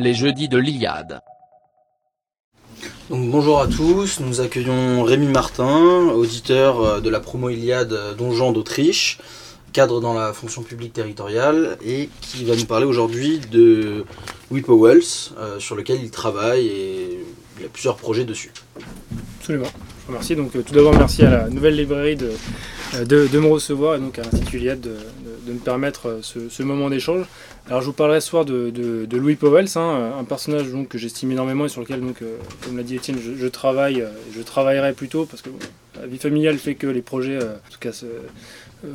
Les jeudis de l'Iliade. Donc, bonjour à tous, nous accueillons Rémi Martin, auditeur euh, de la promo Iliade euh, Donjon d'Autriche, cadre dans la fonction publique territoriale, et qui va nous parler aujourd'hui de Louis Powells, euh, sur lequel il travaille et il y a plusieurs projets dessus. Absolument. Remercie. Donc, tout d'abord, merci à la nouvelle librairie de, de, me recevoir et donc à l'Institut Iliade de, de, me permettre ce, ce moment d'échange. Alors je vous parlerai ce soir de, de Louis Powell, hein, un personnage donc, que j'estime énormément et sur lequel, donc, euh, comme l'a dit Étienne, je, travaille, euh, je travaillerai plutôt parce que la vie familiale fait que les projets, euh, en tout cas,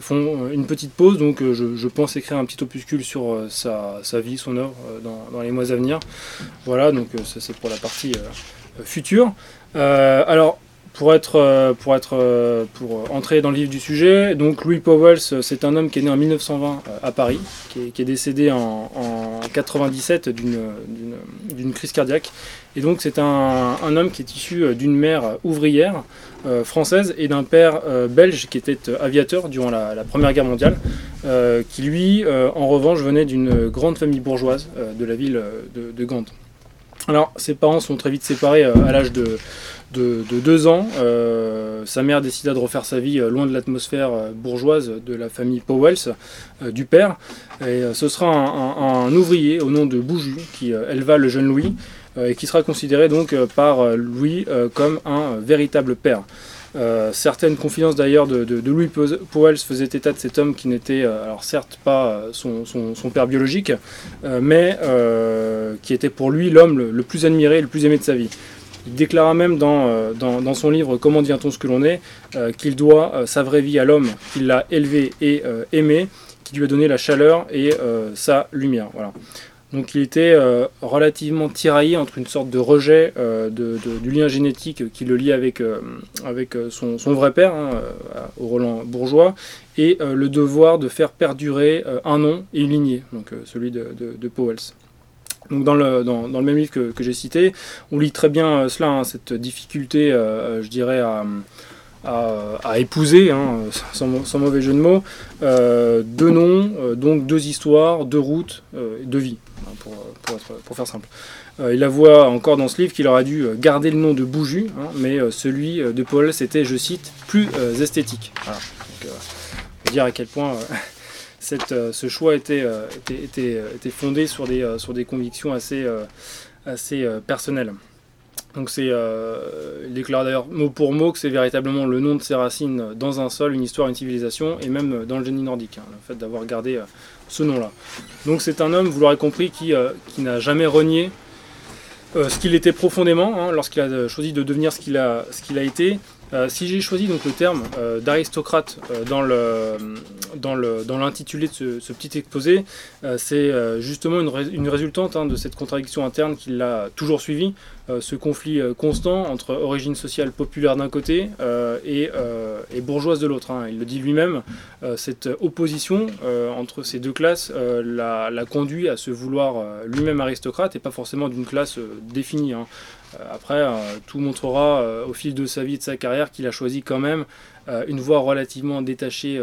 font une petite pause. Donc je, je, pense écrire un petit opuscule sur sa, sa, vie, son œuvre dans, dans, les mois à venir. Voilà, donc ça c'est pour la partie future. alors pour être, euh, pour être, euh, pour entrer dans le vif du sujet, donc Louis Powell, c'est un homme qui est né en 1920 euh, à Paris, qui est, décédé en, 97 d'une crise cardiaque. Et donc c'est un, homme qui est issu d'une mère ouvrière française et d'un père belge qui était aviateur durant la, Première Guerre mondiale, qui lui, en revanche, venait d'une grande famille bourgeoise de la ville de, de Gand. Alors ses parents sont très vite séparés à l'âge de de, deux ans, euh, sa mère décida de refaire sa vie euh, loin de l'atmosphère euh, bourgeoise de la famille Powells, du père. Et ce sera un, ouvrier au nom de Bouju qui éleva le jeune Louis et qui sera considéré donc par Louis comme un véritable père. certaines confidences d'ailleurs de, Louis Powells faisaient état de cet homme qui n'était, alors certes pas son, père biologique, mais qui était pour lui l'homme le, le, plus admiré et le plus aimé de sa vie. Il déclara même dans, euh, dans, son livre Comment devient-on ce que l'on est euh, qu'il doit euh, sa vraie vie à l'homme qui l'a élevé et aimé, qui lui a donné la chaleur et sa lumière. Voilà. Donc il était relativement tiraillé entre une sorte de rejet du lien génétique qui le lie avec, avec son, vrai père, hein, Roland bourgeois, et le devoir de faire perdurer un nom et une lignée, donc celui de, de Powells. Donc dans le, dans, dans le même livre que, que j'ai cité, on lit très bien euh, cela, hein, cette difficulté, euh, euh, je dirais, à, à, épouser, hein, sans, sans, mauvais jeu de mots, deux noms, donc deux histoires, deux routes, deux vies, hein, pour, pour, pour, faire simple. il avoue encore dans ce livre qu'il aurait dû garder le nom de Bouju, mais celui de Paul, c'était, je cite, plus esthétique. Voilà. Donc, dire à quel point euh, ce choix était, euh, euh, était, fondé sur des, convictions assez, personnelles. Donc c'est, il déclare d'ailleurs mot pour mot que c'est véritablement le nom de ses racines dans un sol, une histoire, une civilisation, et même dans le génie nordique, hein, le fait d'avoir gardé ce nom-là. Donc c'est un homme, vous l'aurez compris, qui, n'a jamais renié ce qu'il était profondément hein, lorsqu'il a choisi de devenir ce qu'il a été, euh, si j'ai choisi donc le terme euh, d'aristocrate euh, dans le dans le dans l'intitulé de ce, petit exposé, c'est justement une, une résultante hein, de cette contradiction interne qui l'a toujours suivi, ce conflit constant entre origine sociale populaire d'un côté et, et, bourgeoise de l'autre. Hein. Il le dit lui-même, cette opposition entre ces deux classes l'a, conduit à se vouloir lui-même aristocrate et pas forcément d'une classe définie. Hein. Euh, après, euh, tout montrera euh, au fil de sa vie et de sa carrière qu'il a choisi quand même une voie relativement détachée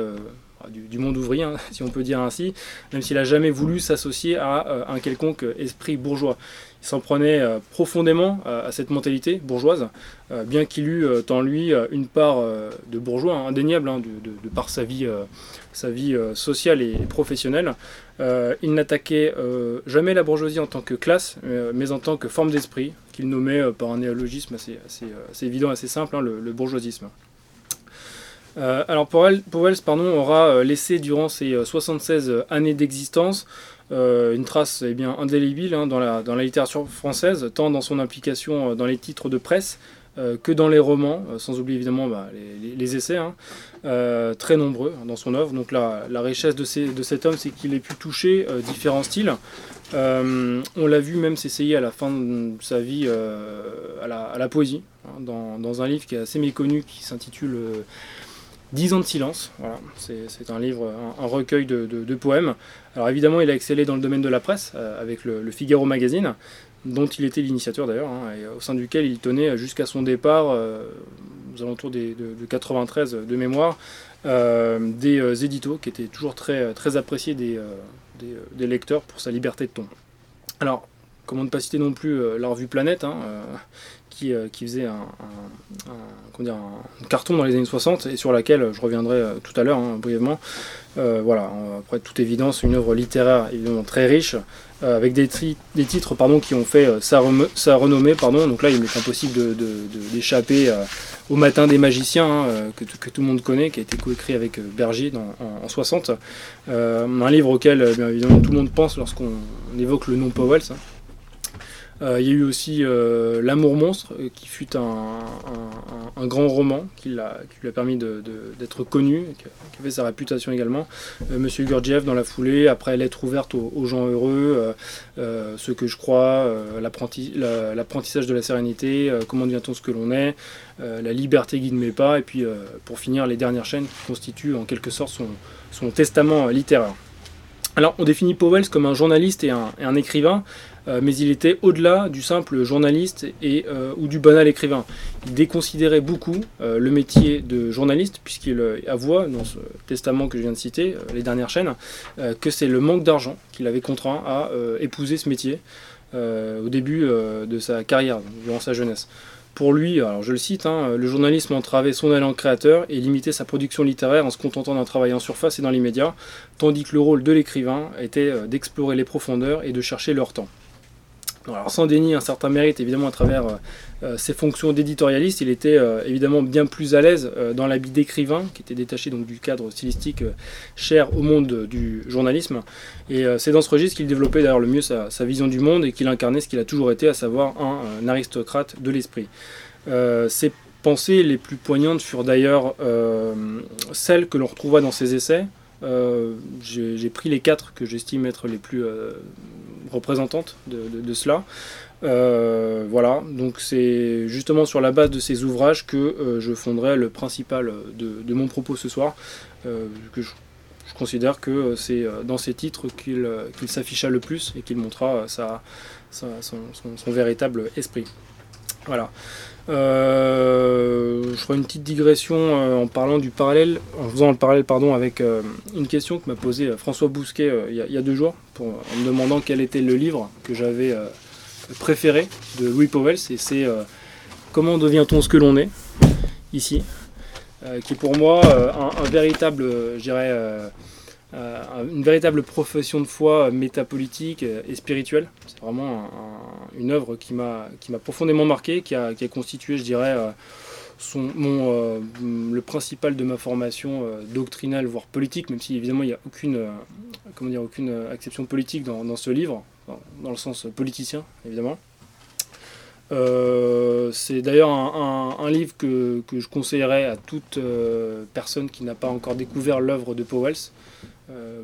du, monde ouvrier, hein, si on peut dire ainsi, même s'il n'a jamais voulu s'associer à un quelconque esprit bourgeois. Il s'en prenait profondément à cette mentalité bourgeoise, bien qu'il eût en lui une part de bourgeois hein, indéniable, hein, de, par sa vie, sa vie sociale et professionnelle. il n'attaquait jamais la bourgeoisie en tant que classe, mais en tant que forme d'esprit, qu'il nommait euh, par un néologisme assez, euh, évident, assez simple, le, bourgeoisisme. Euh, alors Powell, pardon, aura laissé durant ses 76 années d'existence une trace eh bien, indélébile hein, dans, la, dans, la, littérature française, tant dans son implication dans les titres de presse que dans les romans, sans oublier évidemment bah, les, essais, hein, très nombreux dans son œuvre. Donc la, la richesse de, de, cet homme, c'est qu'il ait pu toucher différents styles, euh, on l'a vu même s'essayer à la fin de sa vie euh, à, la, poésie, hein, dans, un livre qui est assez méconnu qui s'intitule 10 euh, ans de silence. C'est un livre, un, recueil de, poèmes. Alors évidemment, il a excellé dans le domaine de la presse avec le, Figaro Magazine, dont il était l'initiateur d'ailleurs, hein, et au sein duquel il tenait jusqu'à son départ aux alentours de, 93 de mémoire, des éditos qui étaient toujours très, très appréciés des, des, lecteurs pour sa liberté de ton. Alors, comment ne pas citer non plus la revue Planète, hein, qui, qui, faisait un, dire, un, carton dans les années 60 et sur laquelle je reviendrai tout à l'heure hein, brièvement. voilà, après toute évidence, une œuvre littéraire évidemment très riche, euh, avec des, titres pardon, qui ont fait euh, sa, renommée. Pardon. Donc là, il m'est impossible d'échapper euh, au Matin des magiciens, hein, que, tout le monde connaît, qui a été coécrit avec Berger en, 60. un livre auquel, bien évidemment, tout le monde pense lorsqu'on évoque le nom Powell. Euh, il y a eu aussi euh, L'amour monstre, euh, qui fut un, grand roman qui, lui a permis d'être connu, qui a, fait sa réputation également. Monsieur Gurdjieff dans la foulée, après Lettre ouverte aux, gens heureux, Ce que je crois, L'apprentissage de la sérénité, Comment devient-on ce que l'on est, La liberté guide mes pas, et puis pour finir, les dernières chaînes qui constituent en quelque sorte son, testament littéraire. Alors, on définit Powell comme un journaliste et un écrivain, euh, mais il était au-delà du simple journaliste et, euh, ou du banal écrivain. Il déconsidérait beaucoup euh, le métier de journaliste, puisqu'il avoua dans ce testament que je viens de citer, les dernières chaînes, que c'est le manque d'argent qui l'avait contraint à épouser ce métier au début de sa carrière, durant sa jeunesse. Pour lui, alors je le cite, hein, le journalisme entravait son élan créateur et limitait sa production littéraire en se contentant d'un travail en surface et dans l'immédiat, tandis que le rôle de l'écrivain était d'explorer les profondeurs et de chercher leur temps. Alors, sans dénier un certain mérite, évidemment, à travers euh, euh, ses fonctions d'éditorialiste, il était euh, évidemment bien plus à l'aise dans l'habit d'écrivain, qui était détaché donc, du cadre stylistique cher au monde du journalisme. Et c'est dans ce registre qu'il développait d'ailleurs le mieux sa, vision du monde et qu'il incarnait ce qu'il a toujours été, à savoir un, aristocrate de l'esprit. ses pensées les plus poignantes furent d'ailleurs celles que l'on retrouva dans ses essais. J'ai pris les quatre que j'estime être les plus représentante de, cela. Euh, voilà, donc c'est justement sur la base de ces ouvrages que euh, je fonderai le principal de, mon propos ce soir, euh, que je, considère que c'est dans ces titres qu'il s'afficha le plus et qu'il montra son, véritable esprit. Voilà. je ferai une petite digression en parlant du parallèle, en faisant le parallèle pardon, avec une question que m'a posée François Bousquet il y, a deux jours en me demandant quel était le livre que j'avais euh, préféré de Louis Powell. C'est euh, Comment devient-on ce que l'on est ici, euh, qui est pour moi un, véritable, je dirais, une véritable profession de foi métapolitique et spirituelle. C'est vraiment une œuvre qui m'a profondément marqué, qui a, constitué, je dirais, euh, le principal de ma formation euh, doctrinale, voire politique, même si évidemment il n'y a aucune, euh, comment dire, aucune acception politique dans, ce livre, dans, le sens politicien évidemment. c'est d'ailleurs un, livre que, je conseillerais à toute personne qui n'a pas encore découvert l'œuvre de Powells.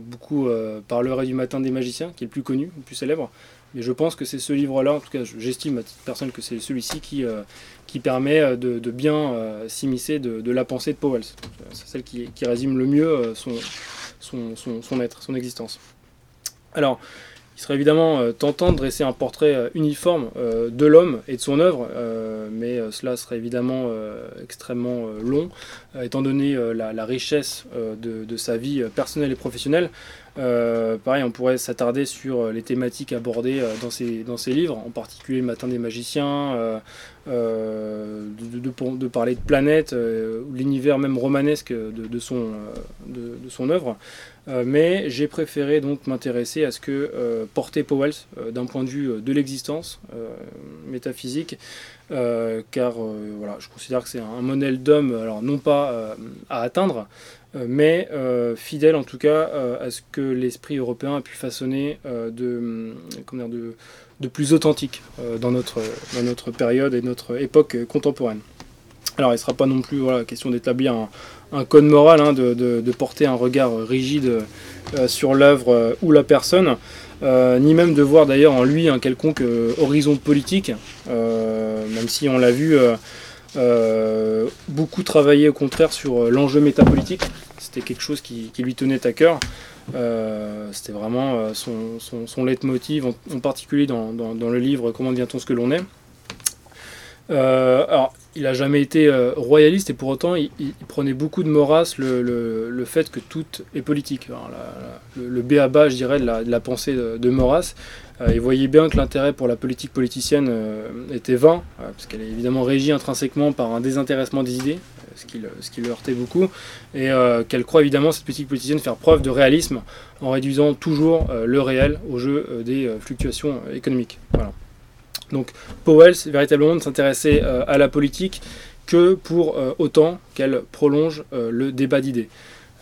Beaucoup parleraient du Matin des magiciens, qui est le plus connu, le plus célèbre. Mais je pense que c'est ce livre-là, en tout cas j'estime à titre personnel que c'est celui-ci qui, qui permet euh, de, bien euh, s'immiscer de, la pensée de Powell. C'est celle qui, résume le mieux euh, son, son, son, être, son existence. Alors, il serait évidemment tentant de dresser un portrait uniforme de l'homme et de son œuvre, mais cela serait évidemment extrêmement long, étant donné la, richesse de, sa vie personnelle et professionnelle. Pareil, on pourrait s'attarder sur les thématiques abordées dans, ses, dans livres, en particulier Matin des magiciens, euh, de, parler de planète, euh, l'univers même romanesque de, son, euh, de, œuvre. mais j'ai préféré donc m'intéresser à ce que portait Powell d'un point de vue de l'existence métaphysique, car je considère que c'est un modèle d'homme, non pas à atteindre, mais fidèle en tout cas à ce que l'esprit européen a pu façonner de, comment dire, de, plus authentique euh, dans, notre, dans notre période et notre époque contemporaine. Alors il ne sera pas non plus voilà, question d'établir un, code moral, hein, de, porter un regard rigide euh, sur l'œuvre euh, ou la personne, ni même de voir d'ailleurs en lui un quelconque horizon politique, même si on l'a vu beaucoup travailler au contraire sur l'enjeu métapolitique, c'était quelque chose qui, lui tenait à cœur. Euh, c'était vraiment euh, son, son, leitmotiv, en, particulier dans, le livre Comment devient-on ce que l'on est. Euh, alors, il n'a jamais été royaliste et pour autant il, prenait beaucoup de Maurras le, fait que tout est politique. le, le B.A.B.A. je dirais, de la, pensée de, de Maurras. il voyait bien que l'intérêt pour la politique politicienne était vain, parce qu'elle est évidemment régie intrinsèquement par un désintéressement des idées, ce qui, le, ce qui le heurtait beaucoup, et euh, qu'elle croit évidemment, cette politique politicienne, faire preuve de réalisme en réduisant toujours euh, le réel au jeu euh, des fluctuations économiques. Voilà. Donc Powell, véritablement ne s'intéressait à la politique que pour autant qu'elle prolonge le débat d'idées.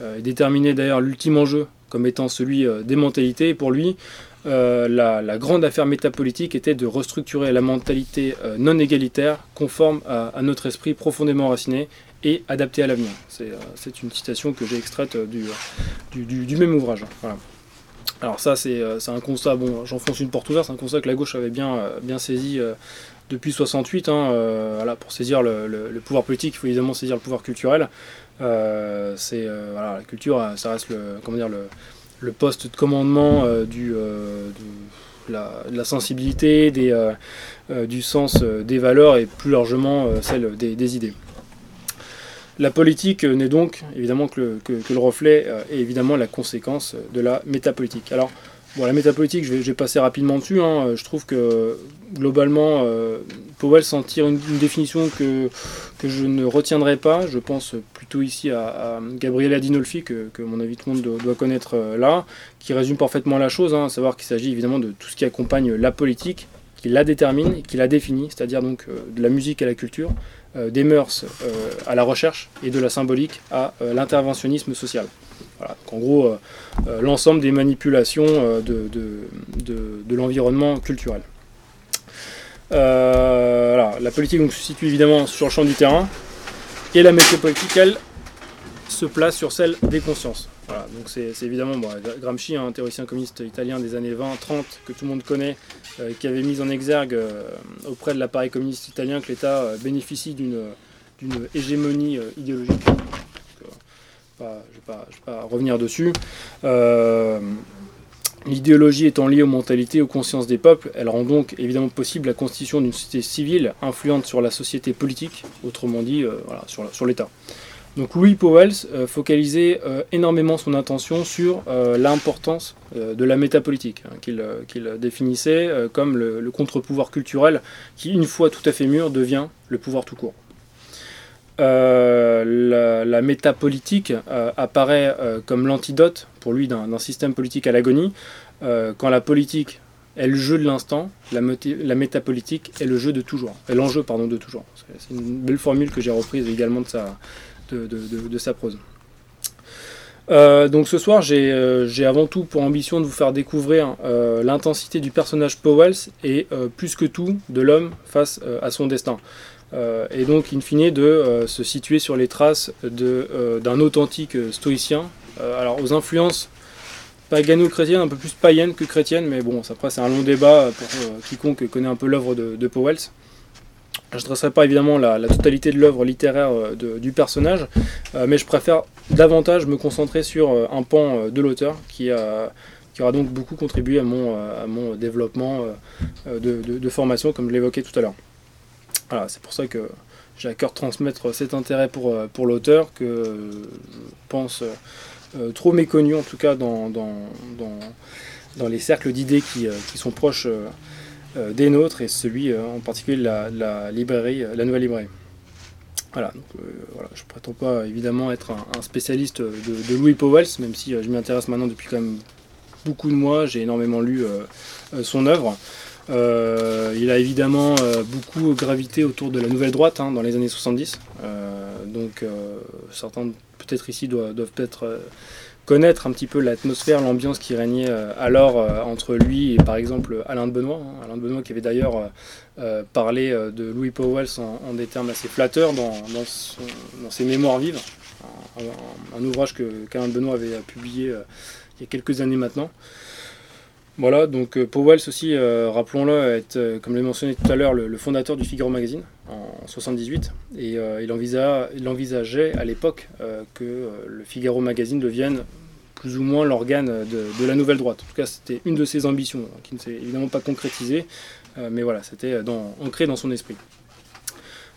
il déterminait d'ailleurs l'ultime enjeu comme étant celui des mentalités, pour lui, la, grande affaire métapolitique était de restructurer la mentalité non égalitaire conforme à, notre esprit profondément enraciné et adapté à l'avenir. C'est euh, une citation que j'ai extraite euh, du, du, même ouvrage. Alors ça, euh, c'est un constat, bon, j'enfonce une porte ouverte, c'est un constat que la gauche avait bien, bien saisi depuis 68. Hein, voilà, pour saisir le, pouvoir politique, il faut évidemment saisir le pouvoir culturel. c'est voilà, la culture, ça reste le, comment dire, le, poste de commandement du, de, la, sensibilité, des, du sens des valeurs et plus largement celle des idées. La politique n'est donc évidemment que le, reflet euh, et évidemment la conséquence de la métapolitique. Alors, bon, la métapolitique, je vais, passer rapidement dessus. Hein. Je trouve que globalement, euh, Powell s'en tire une, définition que, je ne retiendrai pas. Je pense plutôt ici à, Gabriel Adinolfi, que, mon avis tout le monde doit, connaître euh, là, qui résume parfaitement la chose, hein, à savoir qu'il s'agit évidemment de tout ce qui accompagne la politique, qui la détermine et qui la définit, c'est-à-dire donc de la musique à la culture, euh, des mœurs euh, à la recherche et de la symbolique à euh, l'interventionnisme social. Voilà. En gros, l'ensemble des manipulations de, l'environnement culturel. La politique se situe évidemment sur le champ du terrain, et la météopolitique, elle, se place sur celle des consciences. Donc c'est évidemment Gramsci, un théoricien communiste italien des années 20-30 que tout le monde connaît, euh, qui avait mis en exergue euh, auprès de l'appareil communiste italien que l'État euh, bénéficie d'une hégémonie idéologique. je ne vais, pas revenir dessus. L'idéologie étant liée aux mentalités, aux consciences des peuples, elle rend donc évidemment possible la constitution d'une société civile influente sur la société politique, autrement dit sur l'État. Donc Louis Powell euh, focalisait euh, énormément son attention sur euh, l'importance de la métapolitique, hein, qu'il définissait comme le, contre-pouvoir culturel qui, une fois tout à fait mûr, devient le pouvoir tout court. la, métapolitique apparaît comme l'antidote pour lui d'un système politique à l'agonie, quand la politique est le jeu de l'instant, la, la, métapolitique est le jeu de toujours, l'enjeu pardon de toujours. C'est une belle formule que j'ai reprise également de sa, de, sa prose. Euh, donc ce soir, euh, j'ai avant tout pour ambition de vous faire découvrir euh, l'intensité du personnage Powells et plus que tout de l'homme face à son destin. et donc, in fine, de se situer sur les traces d'un authentique stoïcien. alors, aux influences pagano-chrétiennes, un peu plus païennes que chrétiennes, mais bon, après, c'est un long débat pour quiconque connaît un peu l'œuvre de, de Powells. Je ne dresserai pas évidemment la, totalité de l'œuvre littéraire euh, du personnage, euh, mais je préfère davantage me concentrer sur euh, un pan de l'auteur qui, aura donc beaucoup contribué à mon, développement de, formation, comme je l'évoquais tout à l'heure. Voilà, c'est pour ça que j'ai à cœur de transmettre cet intérêt pour, l'auteur, que je pense trop méconnu en tout cas dans, les cercles d'idées qui, sont proches des nôtres et celui euh, en particulier de la, librairie, euh, la nouvelle librairie. Voilà, voilà, je ne prétends pas évidemment être un, spécialiste de, Louis Powell, même si je m'y intéresse maintenant depuis quand même beaucoup de mois, j'ai énormément lu son œuvre. il a évidemment beaucoup gravité autour de la nouvelle droite hein, dans les années 70. donc certains peut-être ici doivent, peut-être connaître un petit peu l'atmosphère, l'ambiance qui régnait euh, alors euh, entre lui et par exemple Alain de Benoît. Hein. Alain de Benoît qui avait d'ailleurs euh, parlé de Louis Powell en, des termes assez flatteurs dans, ses mémoires vives, un, ouvrage que qu'Alain de Benoît avait publié il y a quelques années maintenant. Voilà, donc Powell aussi, rappelons-le, est, comme je l'ai mentionné tout à l'heure, le, fondateur du Figaro Magazine en 78. Et il, il, envisageait à l'époque que le Figaro Magazine devienne plus ou moins l'organe de, la nouvelle droite. En tout cas, c'était une de ses ambitions, qui ne s'est évidemment pas concrétisée, euh, mais voilà, c'était ancré dans son esprit.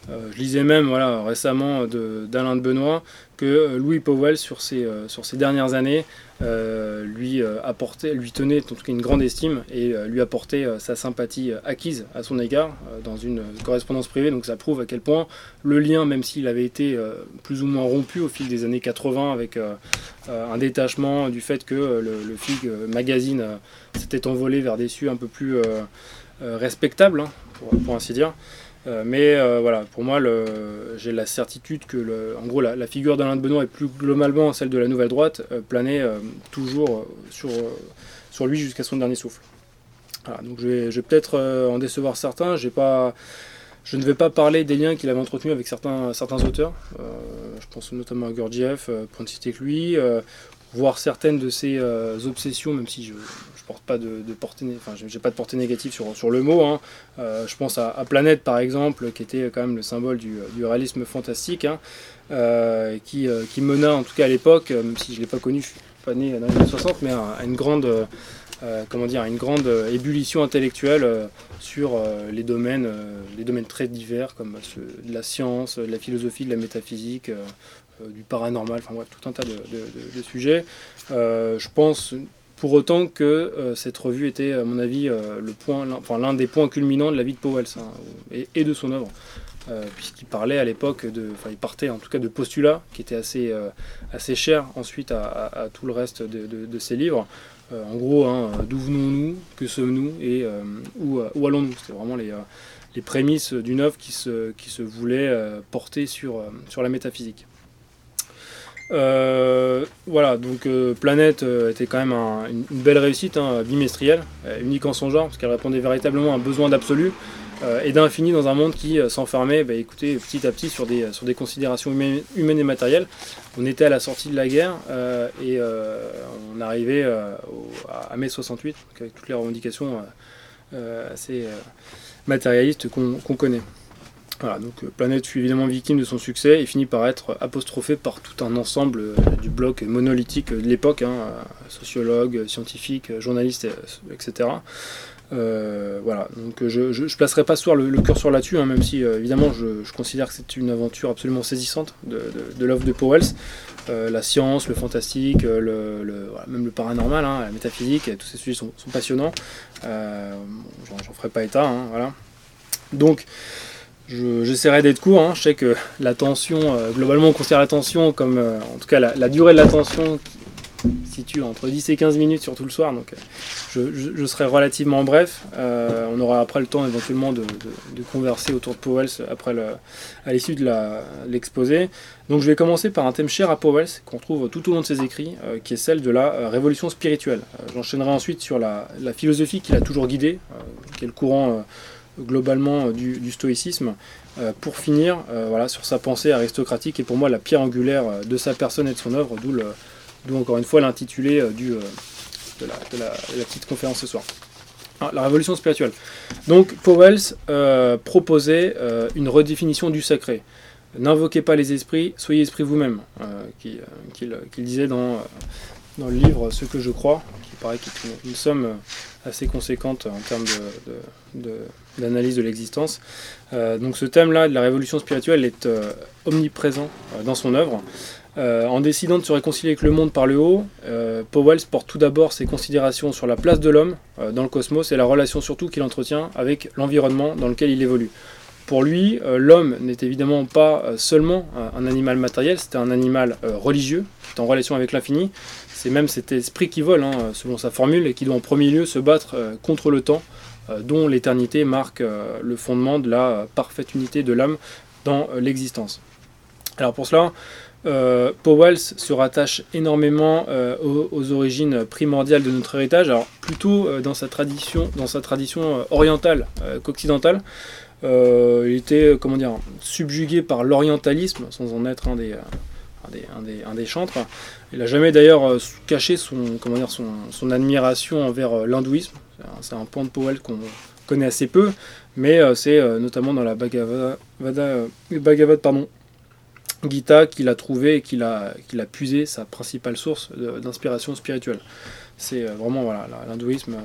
Je lisais même voilà, récemment d'Alain de, Benoît que Louis Powell, sur ses, sur ces dernières années, euh, lui euh, apportait, lui tenait en tout cas une grande estime et euh, lui apportait sa sympathie acquise à son égard dans une correspondance privée. Donc ça prouve à quel point le lien, même s'il avait été plus ou moins rompu au fil des années 80 avec un détachement du fait que le, FIG magazine s'était envolé vers des cieux un peu plus respectables, hein, pour ainsi dire. Euh, mais euh, voilà, pour moi, j'ai la certitude que, le, en gros, la, figure d'Alain de Benoît et plus globalement celle de la nouvelle droite euh, planait toujours sur, lui jusqu'à son dernier souffle. donc je vais, peut-être en décevoir certains. Je ne vais pas parler des liens qu'il avait entretenus avec certains, certains auteurs. je pense notamment à Gurdjieff, pour ne citer que lui, voir certaines de ses obsessions, même si je, porte pas de, portée, enfin j'ai pas de portée négative sur, sur le mot. Hein. Euh, je pense à, Planète par exemple, qui était quand même le symbole du, réalisme fantastique, hein, euh, qui, euh, mena en tout cas à l'époque, même si je l'ai pas connu, je suis pas né dans les années 60, mais à, une grande comment dire, une grande ébullition intellectuelle sur les domaines, les domaines très divers comme de la science, de la philosophie, de la métaphysique, du paranormal, enfin bref, tout un tas de, sujets. je pense pour autant que euh, cette revue était, à mon avis, euh, le point, l'un des points culminants de la vie de Powell et, de son œuvre. Euh, puisqu'il parlait à l'époque de, enfin il partait en tout cas de postulats qui étaient assez, assez chers ensuite à, tout le reste de, ses livres. en gros, hein, d'où venons-nous, que sommes-nous et où, allons-nous? C'était vraiment les, les prémices d'une œuvre qui se, voulait porter sur la métaphysique. Euh, voilà, donc euh, Planète euh, était quand même une, belle réussite, hein, bimestrielle, unique en son genre, parce qu'elle répondait véritablement à un besoin d'absolu et d'infini dans un monde qui s'enfermait bah, écoutez, petit à petit sur des, sur des considérations humaines, et matérielles. On était à la sortie de la guerre et on arrivait à mai 68, avec toutes les revendications assez matérialistes qu'on connaît. Donc euh, Planète fut évidemment victime de son succès et finit par être apostrophé par tout un ensemble euh, du bloc monolithique de l'époque, hein, euh, sociologues, scientifiques, journalistes, etc. voilà, donc je ne placerai pas le, cœur sur là-dessus, hein, même si évidemment je, considère que c'est une aventure absolument saisissante de, l'œuvre de Powells. la science, le fantastique, le, même le paranormal, hein, la métaphysique, tous ces sujets sont, passionnants. J'en ferai pas état, voilà. Donc, J'essaierai d'être court. Hein. Je sais que l'attention, euh, globalement, on considère l'attention comme, euh, en tout cas, la, durée de l'attention qui situe entre 10 et 15 minutes, surtout le soir. Donc, euh, je, serai relativement bref. on aura après le temps éventuellement de, converser autour de Powell après le, à l'issue de l'exposé. donc, je vais commencer par un thème cher à Powell qu'on trouve tout au long de ses écrits, qui est celle de la révolution spirituelle. J'enchaînerai ensuite sur la, la philosophie qui l'a toujours guidé, qui est le courant globalement euh, du, stoïcisme, euh, pour finir euh, voilà, sur sa pensée aristocratique et pour moi la pierre angulaire de sa personne et de son œuvre, d'où encore une fois l'intitulé du, de, la, petite conférence ce soir. Ah, la révolution spirituelle. Donc Powells proposait une redéfinition du sacré. N'invoquez pas les esprits, soyez esprit vous-même, qu'il disait dans, dans le livre Ce que je crois, qui paraît qu'il est une, somme assez conséquente en termes de, l'existence. Euh, donc ce thème-là de la révolution spirituelle est euh, omniprésent euh, dans son œuvre. en décidant de se réconcilier avec le monde par le haut, Powell porte tout d'abord ses considérations sur la place de l'homme dans le cosmos et la relation surtout qu'il entretient avec l'environnement dans lequel il évolue. Pour lui, l'homme n'est évidemment pas seulement un animal matériel, c'est un animal religieux, qui est en relation avec l'infini, c'est même cet esprit qui vole, hein, selon sa formule, et qui doit en premier lieu se battre euh, contre le temps, euh, dont l'éternité marque euh, le fondement de la parfaite unité de l'âme dans l'existence. Alors pour cela, Powell se rattache énormément aux, origines primordiales de notre héritage, alors plutôt dans sa tradition, dans sa tradition orientale qu'occidentale. il était comment dire, subjugué par l'orientalisme, sans en être un des, un des, chantres. Il n'a jamais d'ailleurs euh, caché son, comment dire, son, admiration envers euh, l'hindouisme. C'est un, point de Powell qu'on connaît assez peu, mais euh, c'est notamment dans la Bhagavad, Gita qu'il a trouvé et qu'il a, qu'il a puisé sa principale source d'inspiration spirituelle. C'est vraiment voilà, l'hindouisme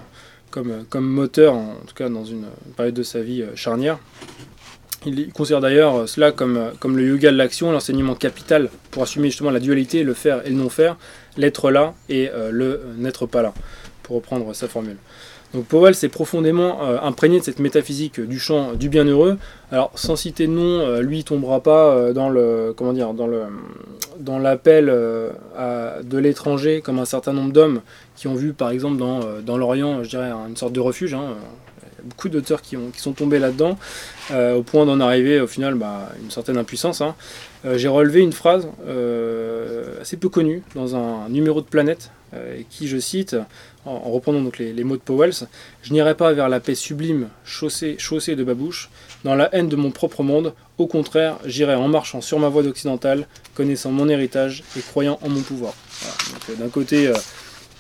comme, comme moteur, en tout cas dans une période de sa vie charnière. Il considère d'ailleurs cela comme, comme le yoga de l'action, l'enseignement capital pour assumer justement la dualité, le faire et le non faire, l'être là et le n'être pas là, pour reprendre sa formule. Donc Powell s'est profondément euh, imprégné de cette métaphysique du champ du bienheureux. Alors sans citer de nom, euh, lui tombera pas euh, dans le comment dire dans le dans l'appel de l'étranger comme un certain nombre d'hommes qui ont vu par exemple dans, dans l'Orient, je dirais une sorte de refuge. Hein. Beaucoup d'auteurs qui, qui sont tombés là-dedans, au point d'en arriver au final bah, une certaine impuissance. Hein. J'ai relevé une phrase assez peu connue dans un numéro de Planète, qui, je cite, en, reprenant donc les, mots de Powells, je n'irai pas vers la paix sublime chaussée, chaussée de babouche, dans la haine de mon propre monde, au contraire, j'irai en marchant sur ma voie d'occidentale, connaissant mon héritage et croyant en mon pouvoir. Euh, d'un côté, euh,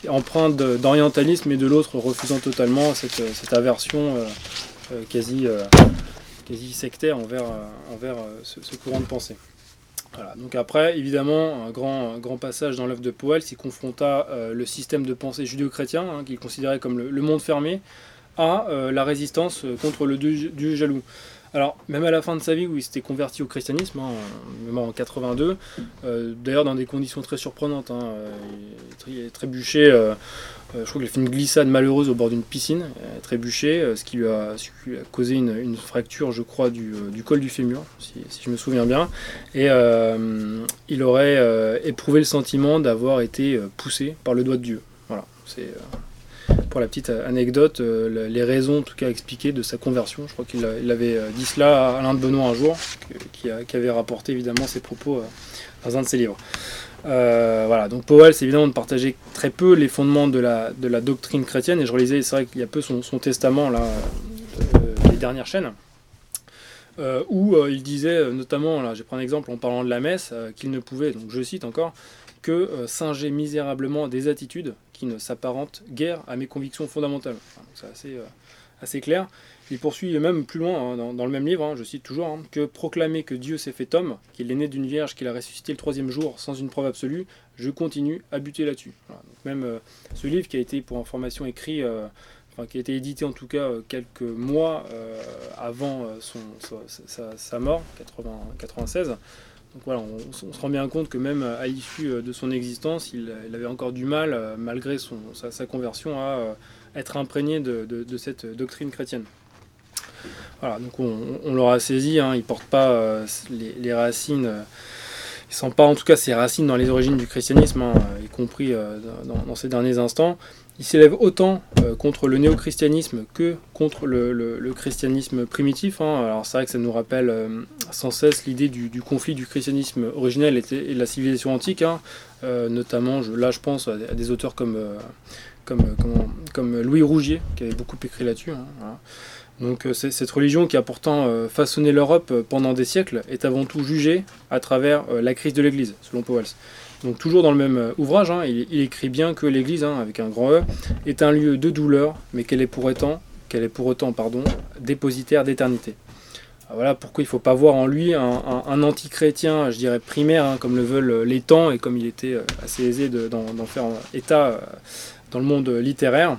empreinte d'orientalisme et de l'autre, refusant totalement cette, aversion euh, quasi, quasi sectaire envers, envers ce courant de pensée donc après, évidemment, un grand, grand passage dans l'œuvre de Powell, s'y confronta euh, le système de pensée judéo-chrétien, hein, qu'il considérait comme le, monde fermé, à euh, la résistance euh, contre le dieu, jaloux. Alors, même à la fin de sa vie, où il s'était converti au christianisme, hein, en 82, d'ailleurs dans des conditions très surprenantes, hein, il, est trébuché euh, je crois qu'il a fait une glissade malheureuse au bord d'une piscine, euh, trébuché, euh, ce qui lui a, causé une, fracture, je crois, du, col du fémur, si, je me souviens bien. Et il aurait éprouvé le sentiment d'avoir été poussé par le doigt de Dieu. Voilà, c'est pour la petite anecdote, les raisons en tout cas expliquées de sa conversion. Je crois qu'il avait dit cela à Alain de Benoît un jour, qui, avait rapporté évidemment ses propos dans un de ses livres. Euh, voilà, donc Powell, c'est évidemment de partager très peu les fondements de la, doctrine chrétienne, et je relisais, c'est vrai qu'il y a peu son, testament, là, euh, les dernières chaînes, euh, où il disait notamment, là, je prendre un exemple en parlant de la messe, qu'il ne pouvait, donc je cite encore, que singer misérablement des attitudes qui ne s'apparentent guère à mes convictions fondamentales. c'est assez, assez clair. Il poursuit même plus loin hein, dans, le même livre, hein, je cite toujours, hein, que proclamer que Dieu s'est fait homme, qu'il est né d'une vierge, qu'il a ressuscité le troisième jour sans une preuve absolue, je continue à buter là-dessus. même euh, ce livre qui a été pour information écrit, euh, enfin, qui a été édité en tout cas euh, quelques mois avant sa, mort, 80, 96. On, se rend bien compte que même à l'issue de son existence, il, avait encore du mal, malgré sa, conversion, à être imprégné de cette doctrine chrétienne. Voilà, donc on, l'aura saisi, hein, il ne porte pas euh, les, racines, euh, il sent pas en tout cas ses racines dans les origines du christianisme, hein, y compris euh, dans, ces derniers instants. Il s'élève autant contre le néo-christianisme que contre le, christianisme primitif. Hein. Alors c'est vrai que ça nous rappelle sans cesse l'idée du, conflit du christianisme originel et, de la civilisation antique, notamment là je pense à, des auteurs comme, Louis Rougier qui avait beaucoup écrit là-dessus. Donc euh, cette religion qui a pourtant euh, façonné l'Europe euh, pendant des siècles est avant tout jugée à travers la crise de l'Église, selon Powell. Donc toujours dans le même ouvrage, hein, il, écrit bien que l'Église, hein, avec un grand E, est un lieu de douleur, mais qu'elle est pour autant, pardon, dépositaire d'éternité. Voilà pourquoi il ne faut pas voir en lui un, anti-chrétien, je dirais primaire, hein, comme le veulent les temps, et comme il était assez aisé d'en faire état dans le monde littéraire.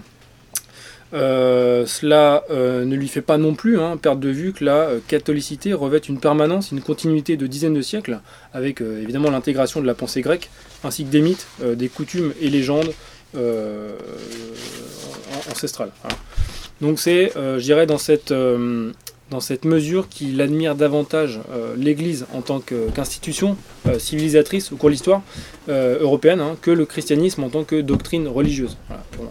Euh, cela euh, ne lui fait pas non plus hein, perdre de vue que la euh, catholicité revêt une permanence, une continuité de dizaines de siècles, avec évidemment l'intégration de la pensée grecque, ainsi que des mythes, des coutumes et légendes ancestrales. Donc c'est, je dirais, dans cette, dans cette mesure qu'il admire davantage l'Église en tant qu'institution civilisatrice au cours de l'histoire européenne hein, que le christianisme en tant que doctrine religieuse. Euh, pour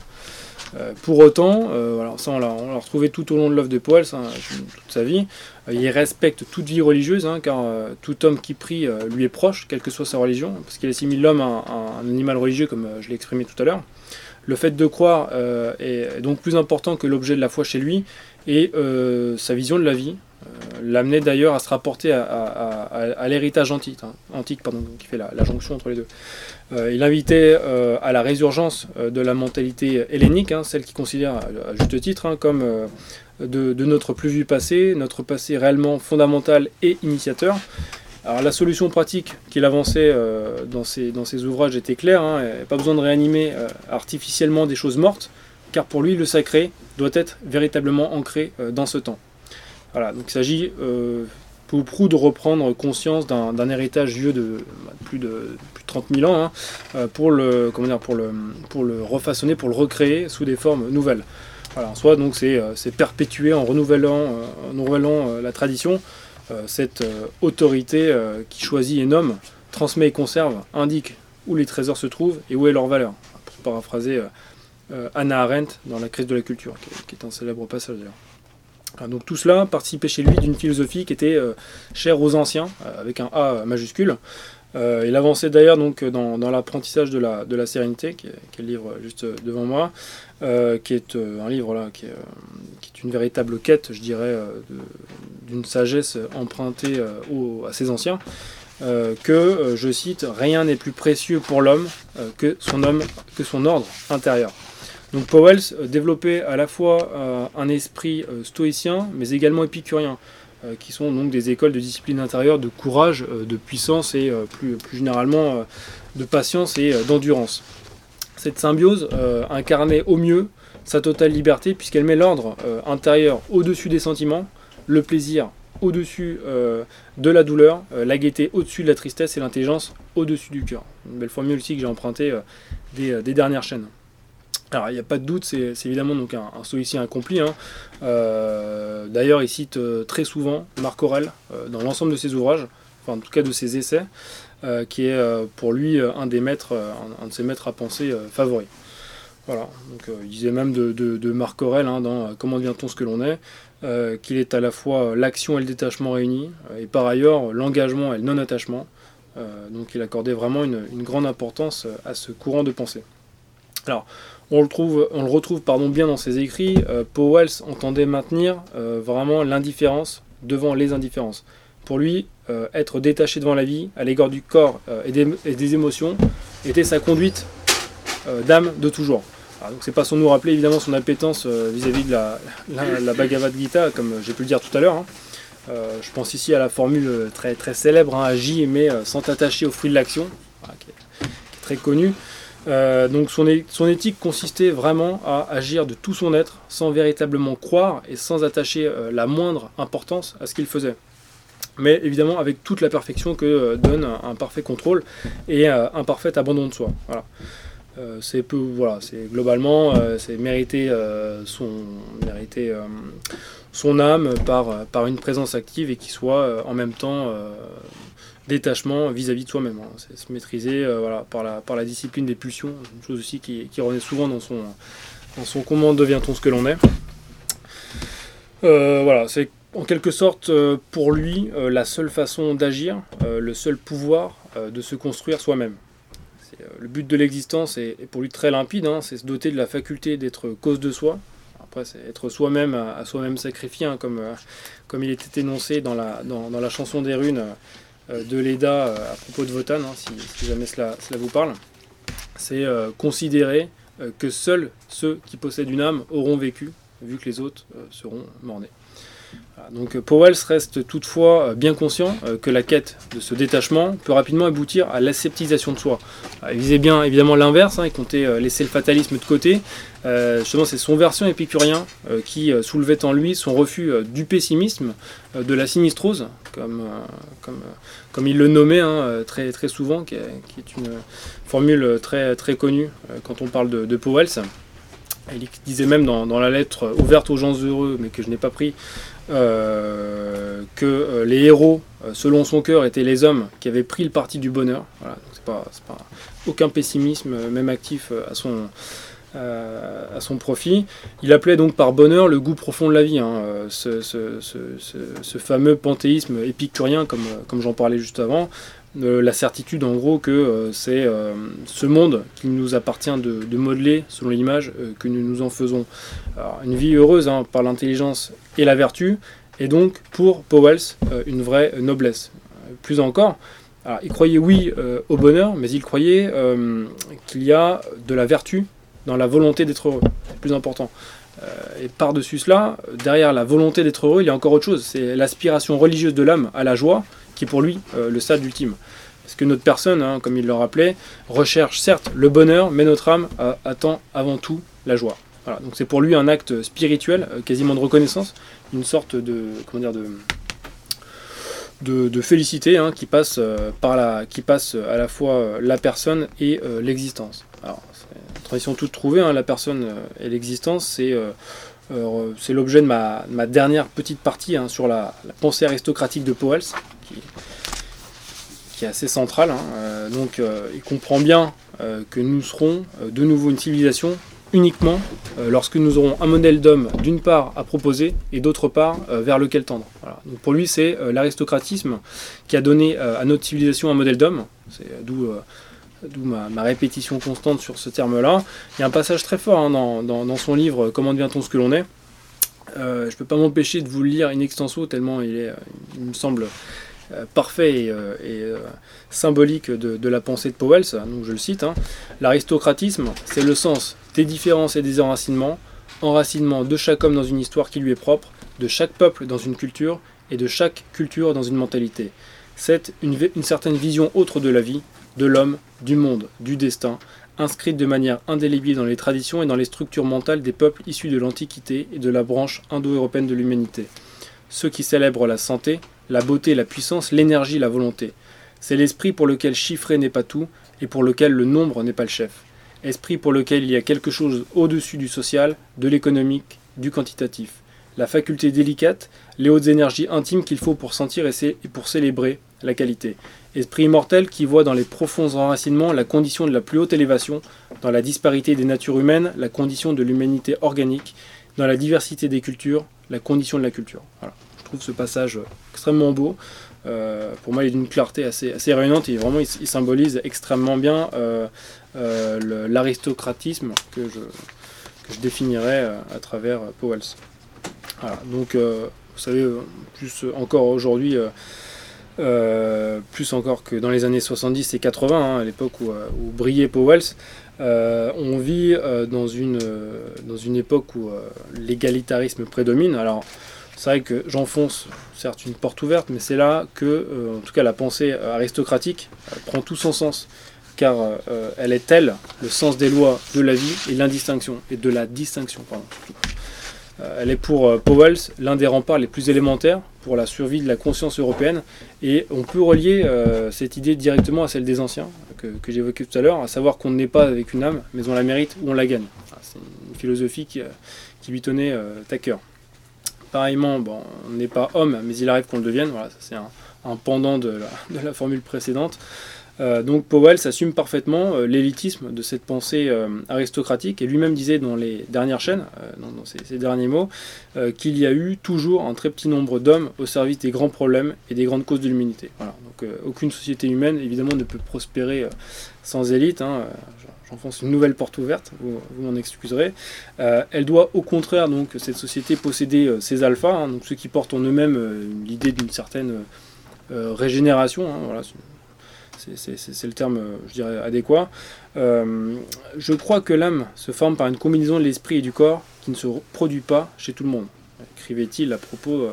autant, euh, ça on l'a retrouvé tout au long de l'œuvre de Powell, toute sa vie, euh, il respecte toute vie religieuse, hein, car tout homme qui prie lui est proche, quelle que soit sa religion, parce qu'il assimile l'homme à, un animal religieux, comme je l'ai exprimé tout à l'heure. Le fait de croire est donc plus important que l'objet de la foi chez lui, et sa vision de la vie, l'amenait d'ailleurs à se rapporter à, l'héritage antique, hein, antique pardon, qui fait la, jonction entre les deux. Euh, il invitait euh, à la résurgence euh, de la mentalité hellénique, hein, celle qui considère à juste titre hein, comme de, notre plus vieux passé, notre passé réellement fondamental et initiateur. Alors la solution pratique qu'il avançait dans, ses, dans ses ouvrages était claire, pas besoin de réanimer artificiellement des choses mortes, car pour lui le sacré doit être véritablement ancré dans ce temps. Voilà, donc il s'agit ou Proud reprendre conscience d'un héritage vieux de bah, plus, de plus de 30 000 ans hein, pour, le, comment dire, pour, le, pour le refaçonner, pour le recréer sous des formes nouvelles. Voilà, en soi, donc c'est perpétuer en renouvelant, en renouvelant la tradition, cette autorité qui choisit et nomme, transmet et conserve, indique où les trésors se trouvent et où est leur valeur. Pour paraphraser euh, Anna Arendt dans La crise de la culture, qui est, un célèbre passage d'ailleurs. Donc tout cela participait chez lui d'une philosophie qui était euh, chère aux anciens, euh, avec un A majuscule. il avançait d'ailleurs dans, l'apprentissage de la, sérénité, qui est, le livre juste devant moi, qui est un livre là, qui est, une véritable quête, je dirais, d'une sagesse empruntée à ses anciens. que, je cite, rien n'est plus précieux pour l'homme que, que son ordre intérieur. Donc Powell euh, développait à la fois euh, un esprit euh, stoïcien, mais également épicurien, qui sont donc des écoles de discipline intérieure, de courage, de puissance et plus, plus, généralement de patience et d'endurance. Cette symbiose incarnait au mieux sa totale liberté, puisqu'elle met l'ordre intérieur au-dessus des sentiments, le plaisir au-dessus de la douleur, la gaieté au-dessus de la tristesse et l'intelligence au-dessus du cœur. Une belle formule aussi que j'ai empruntée des, dernières chaînes. Alors il n'y a pas de doute, c'est évidemment un, stoïcien accompli. Hein. Euh, d'ailleurs, il cite euh, très souvent Marc Aurel euh, dans l'ensemble de ses ouvrages, enfin en tout cas de ses essais, qui est pour lui un des maîtres, un, de ses maîtres à penser favoris. Voilà, donc il disait même de, Marc Aurel hein, dans Comment devient-on ce que l'on est, qu'il est à la fois l'action et le détachement réunis, et par ailleurs l'engagement et le non-attachement. donc il accordait vraiment une, grande importance à ce courant de pensée. Alors, on le, retrouve pardon, bien dans ses écrits. Euh, Powell entendait maintenir euh, vraiment l'indifférence devant les indifférences. Pour lui, euh, être détaché devant la vie, à l'égard du corps et des, émotions, était sa conduite d'âme de toujours. donc c'est pas sans nous rappeler évidemment son appétence vis-à-vis de la, la, Bhagavad Gita, comme j'ai pu le dire tout à l'heure. Hein. je pense ici à la formule très, très célèbre, hein, agis mais sans t'attacher au fruit de l'action, qui, est très connue. Euh, donc son, éthique consistait vraiment à agir de tout son être sans véritablement croire et sans attacher euh, la moindre importance à ce qu'il faisait. Mais évidemment avec toute la perfection que euh, donne un, parfait contrôle et un parfait abandon de soi. C'est peu, voilà, c'est globalement, c'est mériter son, mériter son âme par une présence active et qui soit en même temps détachement vis-à-vis de soi-même. Hein. C'est se maîtriser euh, par, la, discipline des pulsions, une chose aussi qui, qui revenait souvent dans son, dans comment devient-on ce que l'on est. Euh, voilà, c'est en quelque sorte euh, pour lui la seule façon d'agir, le seul pouvoir de se construire soi-même. le but de l'existence est, pour lui très limpide, hein, c'est se doter de la faculté d'être cause de soi. Après, c'est être soi-même à, soi-même sacrifié, hein, comme, il était énoncé dans la, chanson des runes de l'EDA euh, à propos de Votan, hein, si, jamais cela, vous parle, c'est euh, considérer que seuls ceux qui possèdent une âme auront vécu, vu que les autres seront morts-nés. Donc Powell reste toutefois bien conscient que la quête de ce détachement peut rapidement aboutir à l'aseptisation de soi. Il visait bien évidemment l'inverse, hein, il comptait laisser le fatalisme de côté. justement, c'est son version épicurien qui soulevait en lui son refus du pessimisme, de la sinistrose, comme, comme, il le nommait hein, très, souvent, qui est, une formule très, connue quand on parle de, de Powell. Il disait même dans, la lettre ouverte aux gens heureux, mais que je n'ai pas pris, euh, que euh, les héros, euh, selon son cœur, étaient les hommes qui avaient pris le parti du bonheur. Voilà, donc c'est pas, aucun pessimisme, même actif, à son, profit. Il appelait donc par bonheur le goût profond de la vie, hein, ce, fameux panthéisme épicurien, comme, comme j'en parlais juste avant, la certitude en gros que euh, c'est euh, ce monde qui nous appartient de, modeler selon l'image euh, que nous nous en faisons. une vie heureuse hein, par l'intelligence et la vertu, et donc pour Powell une vraie noblesse. Plus encore, il croyait oui au bonheur, mais il croyait qu'il y a de la vertu dans la volonté d'être heureux. C'est plus important. et par-dessus cela, derrière la volonté d'être heureux, il y a encore autre chose. C'est l'aspiration religieuse de l'âme à la joie qui est pour lui euh, le stade ultime. Parce que notre personne, hein, comme il le rappelait, recherche certes le bonheur, mais notre âme attend avant tout la joie. Donc c'est pour lui un acte spirituel, euh, quasiment de reconnaissance, une sorte de, comment dire, de, de, félicité hein, qui, passe, par la, qui passe à la fois la personne et l'existence. Alors, c'est une tradition toute trouvée, hein, la personne et l'existence, c'est c'est l'objet de ma, ma, dernière petite partie sur la, pensée aristocratique de Powell, qui, est assez centrale. Hein. donc, il comprend bien que nous serons de nouveau une civilisation uniquement euh, lorsque nous aurons un modèle d'homme d'une part à proposer et d'autre part euh, vers lequel tendre. Donc pour lui, c'est euh, l'aristocratisme qui a donné à notre civilisation un modèle d'homme. C'est d'où ma, répétition constante sur ce terme-là. Il y a un passage très fort hein, dans, son livre Comment devient-on ce que l'on est Je ne peux pas m'empêcher de vous le lire in extenso tellement il, est, il me semble euh, parfait et, euh, euh, symbolique de, la pensée de Powell, donc je le cite, hein. l'aristocratisme, c'est le sens des différences et des enracinements, enracinement de chaque homme dans une histoire qui lui est propre, de chaque peuple dans une culture, et de chaque culture dans une mentalité. C'est une certaine vision autre de la vie, de l'homme, du monde, du destin, inscrite de manière indélébile dans les traditions et dans les structures mentales des peuples issus de l'Antiquité et de la branche indo-européenne de l'humanité. Ceux qui célèbrent la santé, la beauté, la puissance, l'énergie, la volonté. C'est l'esprit pour lequel chiffrer n'est pas tout et pour lequel le nombre n'est pas le chef. Esprit pour lequel il y a quelque chose au-dessus du social, de l'économique, du quantitatif. La faculté délicate, les hautes énergies intimes qu'il faut pour sentir et pour célébrer la qualité. Esprit immortel qui voit dans les profonds enracinements la condition de la plus haute élévation, dans la disparité des natures humaines, la condition de l'humanité organique, dans la diversité des cultures, la condition de la culture. Ce passage extrêmement beau. Euh, pour moi, il est d'une clarté assez, assez réunionnante et vraiment, il, symbolise extrêmement bien euh, euh, l'aristocratisme que je, définirais à travers Powells. donc, vous savez, plus encore aujourd'hui, plus encore que dans les années 70 et 80, hein, à l'époque où, où, brillait Powells, on vit dans, une, dans une époque où l'égalitarisme prédomine. Alors, c'est vrai que j'enfonce certes une porte ouverte, mais c'est là que, euh, en tout cas, la pensée euh, aristocratique euh, prend tout son sens, car elle est telle le sens des lois de la vie et l'indistinction, et de la distinction, elle est pour Powell l'un des remparts les plus élémentaires pour la survie de la conscience européenne, et on peut relier cette idée directement à celle des anciens, que, j'évoquais tout à l'heure, à savoir qu'on n'est pas avec une âme, mais on la mérite ou on la gagne. C'est une philosophie qui lui tenait à cœur pareillement, on n'est pas homme, mais il arrive qu'on le devienne. Voilà, c'est un, pendant de la, formule précédente. Euh, donc Powell s'assume parfaitement euh, l'élitisme de cette pensée euh, aristocratique et lui-même disait dans les dernières chaînes, dans, ses, derniers mots, qu'il y a eu toujours un très petit nombre d'hommes au service des grands problèmes et des grandes causes de l'humanité. Donc aucune société humaine évidemment ne peut prospérer sans élite. Hein, une nouvelle porte ouverte, vous, m'en excuserez. Euh, elle doit au contraire, donc, cette société posséder euh, ses alphas, hein, ceux qui portent en eux-mêmes euh, l'idée d'une certaine régénération. Hein, c'est le terme, je dirais, adéquat. je crois que l'âme se forme par une combinaison de l'esprit et du corps qui ne se produit pas chez tout le monde. Écrivait-il à propos,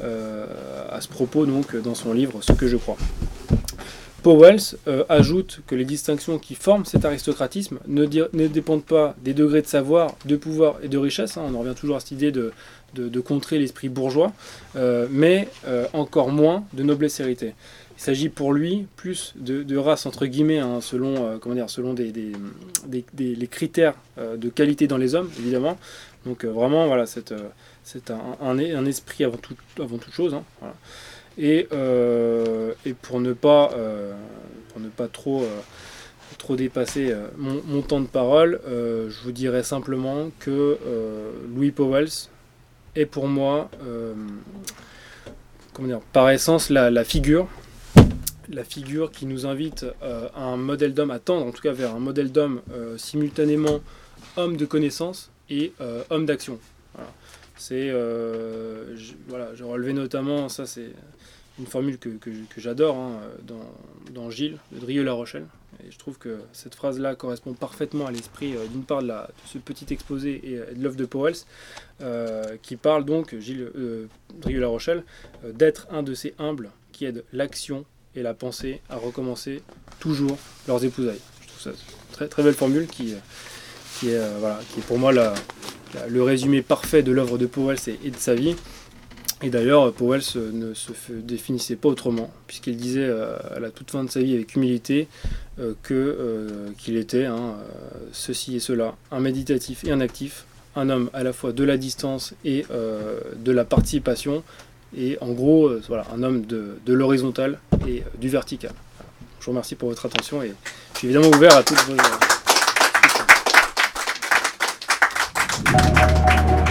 à ce propos donc dans son livre Ce que je crois. Powells euh, ajoute que les distinctions qui forment cet aristocratisme ne, dépendent pas des degrés de savoir, de pouvoir et de richesse, hein. on en revient toujours à cette idée de, contrer l'esprit bourgeois, euh, mais euh, encore moins de noblesse héritée. Il s'agit pour lui plus de, race entre guillemets, hein, selon, comment dire, selon des, les critères de qualité dans les hommes, évidemment. Donc vraiment, voilà, c'est un, esprit avant, tout, avant toute chose. Hein, et, euh, et pour ne pas, euh, pour ne pas trop, euh, trop dépasser mon, temps de parole, je vous dirais simplement que Louis Powells est pour moi, comment dire, par essence, la, figure la figure qui nous invite à un modèle d'homme, à tendre en tout cas vers un modèle d'homme simultanément homme de connaissance et homme d'action. C'est, voilà, je relevais notamment, ça c'est une formule que, que, j'adore hein, dans, dans, Gilles de Drieux-La Rochelle. Et je trouve que cette phrase-là correspond parfaitement à l'esprit euh, d'une part de, la, ce petit exposé et, euh, de l'œuvre de Powell, euh, qui parle donc, Gilles Drieux-La Rochelle, d'être un de ces humbles qui aident l'action et la pensée à recommencer toujours leurs épousailles. Je trouve ça une très, très belle formule qui, qui, est, voilà, qui est pour moi la, le résumé parfait de l'œuvre de Powell et, de sa vie. Et d'ailleurs, Powell ne se définissait pas autrement, puisqu'il disait à la toute fin de sa vie avec humilité que qu'il était hein, ceci et cela, un méditatif et un actif, un homme à la fois de la distance et de la participation, et en gros, voilà, un homme de, de l'horizontal et du vertical. Je vous remercie pour votre attention et je suis évidemment ouvert à toutes vos Thank you.